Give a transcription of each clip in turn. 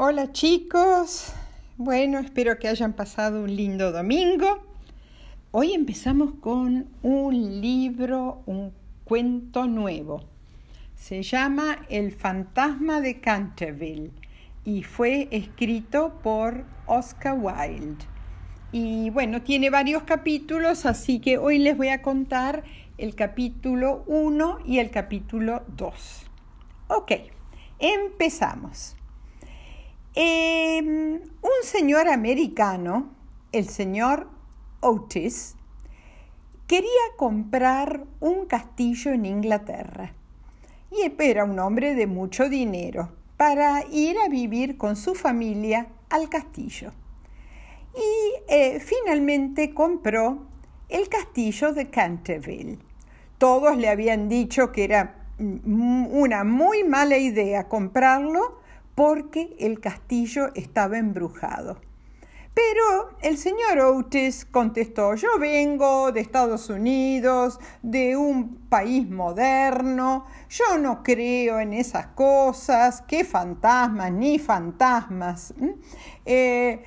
Hola chicos, bueno, espero que hayan pasado un lindo domingo. Hoy empezamos con un libro, un cuento nuevo. Se llama El fantasma de Canterville y fue escrito por Oscar Wilde. Y bueno, tiene varios capítulos, así que hoy les voy a contar el capítulo 1 y el capítulo 2. Ok, empezamos. Em, un señor americano, el señor Otis, quería comprar un castillo en Inglaterra y era un hombre de mucho dinero para ir a vivir con su familia al castillo. Y eh, finalmente compró el castillo de Canterville. Todos le habían dicho que era mm, una muy mala idea comprarlo porque el castillo estaba embrujado. Pero el señor Otis contestó, yo vengo de Estados Unidos, de un país moderno, yo no creo en esas cosas, qué fantasmas, ni fantasmas. Eh,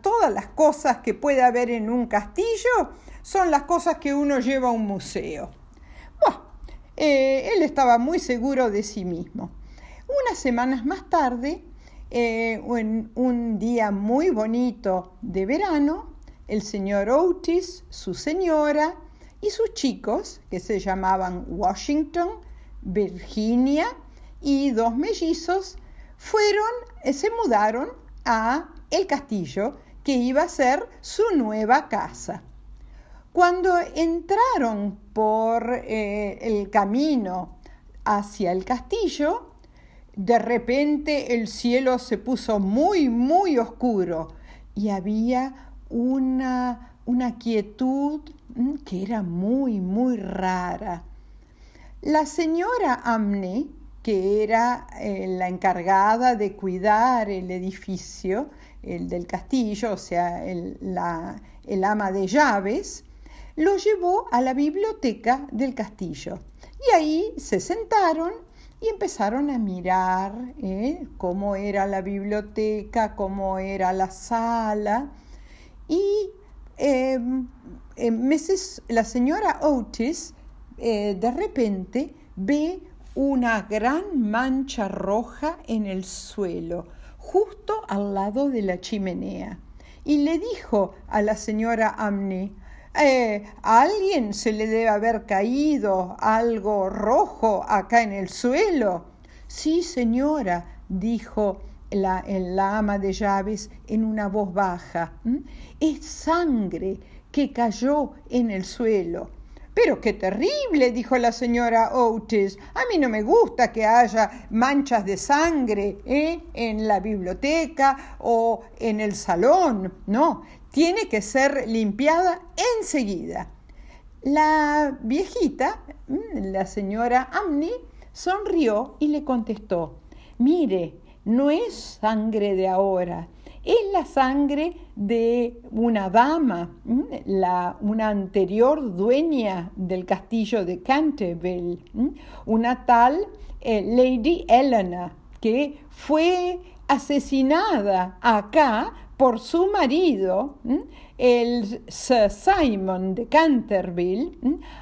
todas las cosas que puede haber en un castillo son las cosas que uno lleva a un museo. Bueno, eh, él estaba muy seguro de sí mismo. Unas semanas más tarde, en eh, un día muy bonito de verano, el señor Otis, su señora y sus chicos, que se llamaban Washington, Virginia y dos mellizos, fueron, eh, se mudaron a el castillo que iba a ser su nueva casa. Cuando entraron por eh, el camino hacia el castillo, de repente el cielo se puso muy, muy oscuro y había una, una quietud mm, que era muy, muy rara. La señora Amne, que era eh, la encargada de cuidar el edificio, el del castillo, o sea, el, la, el ama de llaves, lo llevó a la biblioteca del castillo. Y ahí se sentaron y empezaron a mirar ¿eh? cómo era la biblioteca, cómo era la sala. Y em, meses, la señora Otis eh, de repente ve una gran mancha roja en el suelo, justo al lado de la chimenea. Y le dijo a la señora Amney, eh, a alguien se le debe haber caído algo rojo acá en el suelo. Sí, señora, dijo la, ama de llaves en una voz baja. Es sangre que cayó en el suelo. Pero qué terrible, dijo la señora Otis. A mí no me gusta que haya manchas de sangre ¿eh? en la biblioteca o en el salón. No, tiene que ser limpiada enseguida. La viejita, mm, la señora Amni, sonrió y le contestó, mire, no es sangre de ahora, es la sangre de una dama, mm, la, una anterior dueña del castillo de Canterville, mm, una tal eh, Lady Eleanor, que fue asesinada acá por su marido, el Sir Simon de Canterville,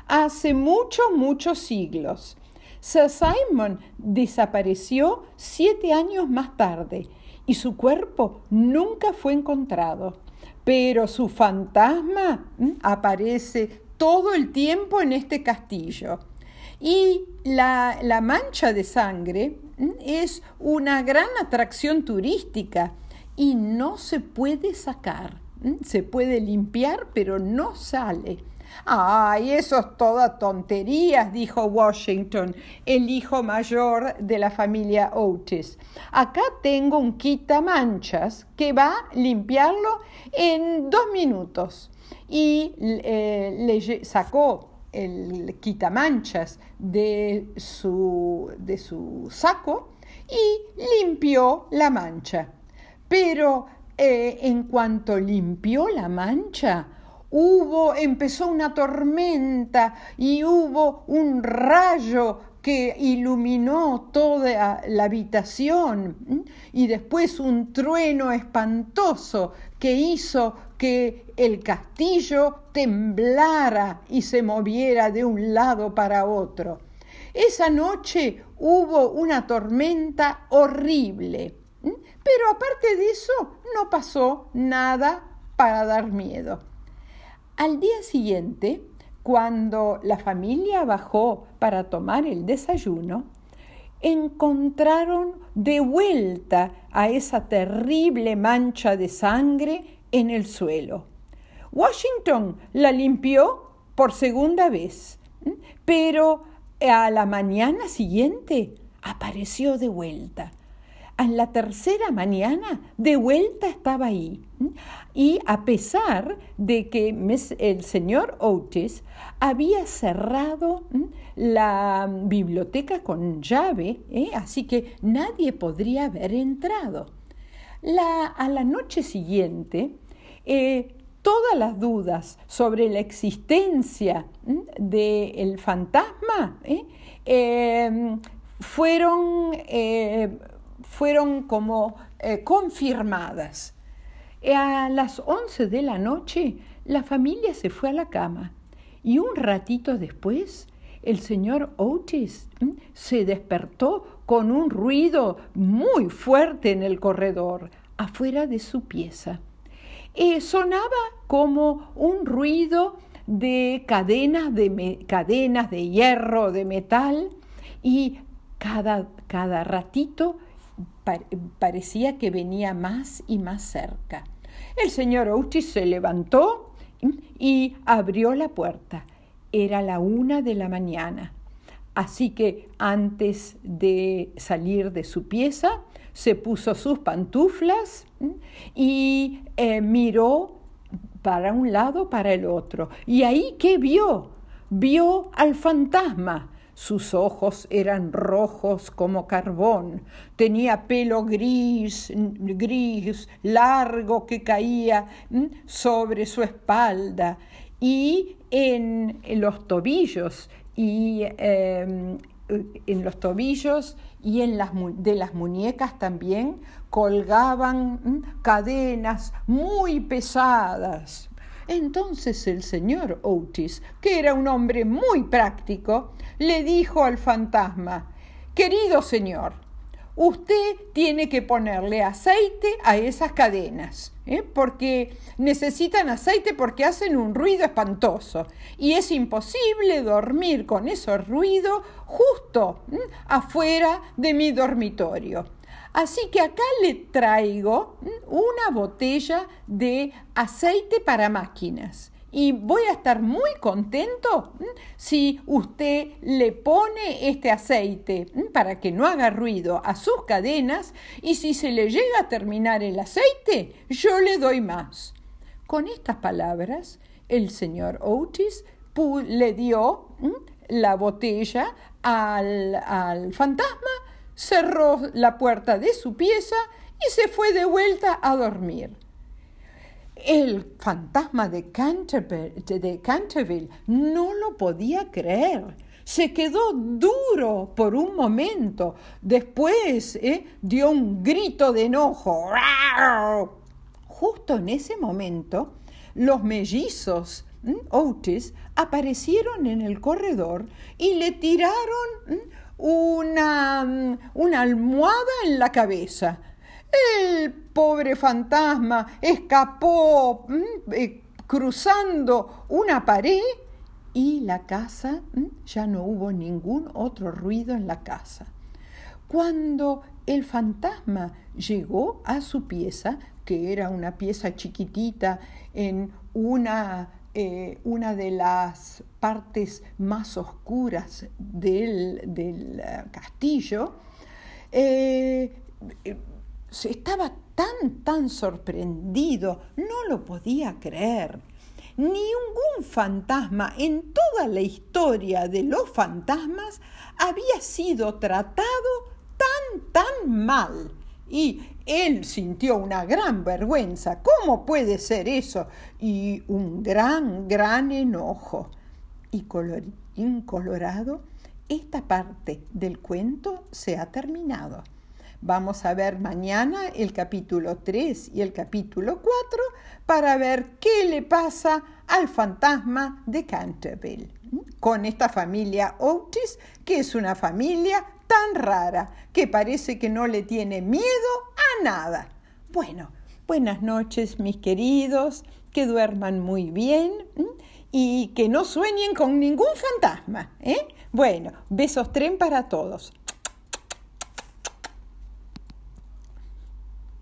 hace muchos, muchos siglos. Sir Simon desapareció siete años más tarde y su cuerpo nunca fue encontrado, pero su fantasma aparece todo el tiempo en este castillo. Y la, la mancha de sangre es una gran atracción turística y no se puede sacar. Se puede limpiar, pero no sale. Ay, eso es toda tonterías, dijo Washington, el hijo mayor de la familia Otis. Acá tengo un quitamanchas que va a limpiarlo en dos minutos. Y eh, le sacó el quitamanchas de su, de su saco y limpió la mancha. Pero eh, en cuanto limpió la mancha, hubo, empezó una tormenta y hubo un rayo que iluminó toda la habitación y después un trueno espantoso que hizo que el castillo temblara y se moviera de un lado para otro. Esa noche hubo una tormenta horrible, pero aparte de eso no pasó nada para dar miedo. Al día siguiente, cuando la familia bajó para tomar el desayuno, encontraron de vuelta a esa terrible mancha de sangre en el suelo. Washington la limpió por segunda vez, pero a la mañana siguiente apareció de vuelta en la tercera mañana de vuelta estaba ahí. Y a pesar de que el señor Otis había cerrado la biblioteca con llave, ¿eh? así que nadie podría haber entrado. a la noche siguiente, eh, todas las dudas sobre la existencia del fantasma ¿eh? fueron fueron como eh, confirmadas. A las 11 de la noche la familia se fue a la cama y un ratito después el señor Otis se despertó con un ruido muy fuerte en el corredor, afuera de su pieza. Sonaba como un ruido de cadenas de, cadenas de hierro, de metal, y cada, cada ratito parecía que venía más y más cerca. El señor Otis se levantó y abrió la puerta. Era la una de la mañana. Así que antes de salir de su pieza, se puso sus pantuflas y eh, miró para un lado, para el otro. ¿Y ahí qué vio? Vio al fantasma sus ojos eran rojos como carbón, tenía pelo gris, gris, largo que caía sobre su espalda. Y en, los tobillos y em, en los tobillos y en las, de las muñecas también colgaban cadenas muy pesadas, entonces el señor Otis, que era un hombre muy práctico, le dijo al fantasma, Querido señor, usted tiene que ponerle aceite a esas cadenas, ¿eh? porque necesitan aceite porque hacen un ruido espantoso y es imposible dormir con ese ruido justo afuera de mi dormitorio. Así que acá le traigo una botella de aceite para máquinas. Y voy a estar muy contento si usted le pone este aceite para que no haga ruido a sus cadenas y si se le llega a terminar el aceite, yo le doy más. Con estas palabras, el señor Otis le dio la botella al, al fantasma cerró la puerta de su pieza y se fue de vuelta a dormir. El fantasma de Canterville, no lo podía creer. Se quedó duro por un momento. Después eh, dio un grito de enojo. Justo en ese momento, los mellizos Otis aparecieron en el corredor y le tiraron una, una almohada en la cabeza. El pobre fantasma escapó mm, eh, cruzando una pared y la casa, mm, ya no hubo ningún otro ruido en la casa. Cuando el fantasma llegó a su pieza, que era una pieza chiquitita en una eh, una de las partes más oscuras del, eh, castillo, eh, estaba tan, tan sorprendido, no lo podía creer. Ningún fantasma en toda la historia de los fantasmas había sido tratado tan, tan mal. Y él sintió una gran vergüenza. ¿Cómo puede ser eso? Y un gran, gran enojo. Y colorín colorado, esta parte del cuento se ha terminado. Vamos a ver mañana el capítulo 3 y el capítulo 4 para ver qué le pasa al fantasma de Canterville con esta familia Otis, que es una familia tan rara que parece que no le tiene miedo a nada. Bueno, buenas noches mis queridos, que duerman muy bien y que no sueñen con ningún fantasma. ¿eh? Bueno, besos tren para todos.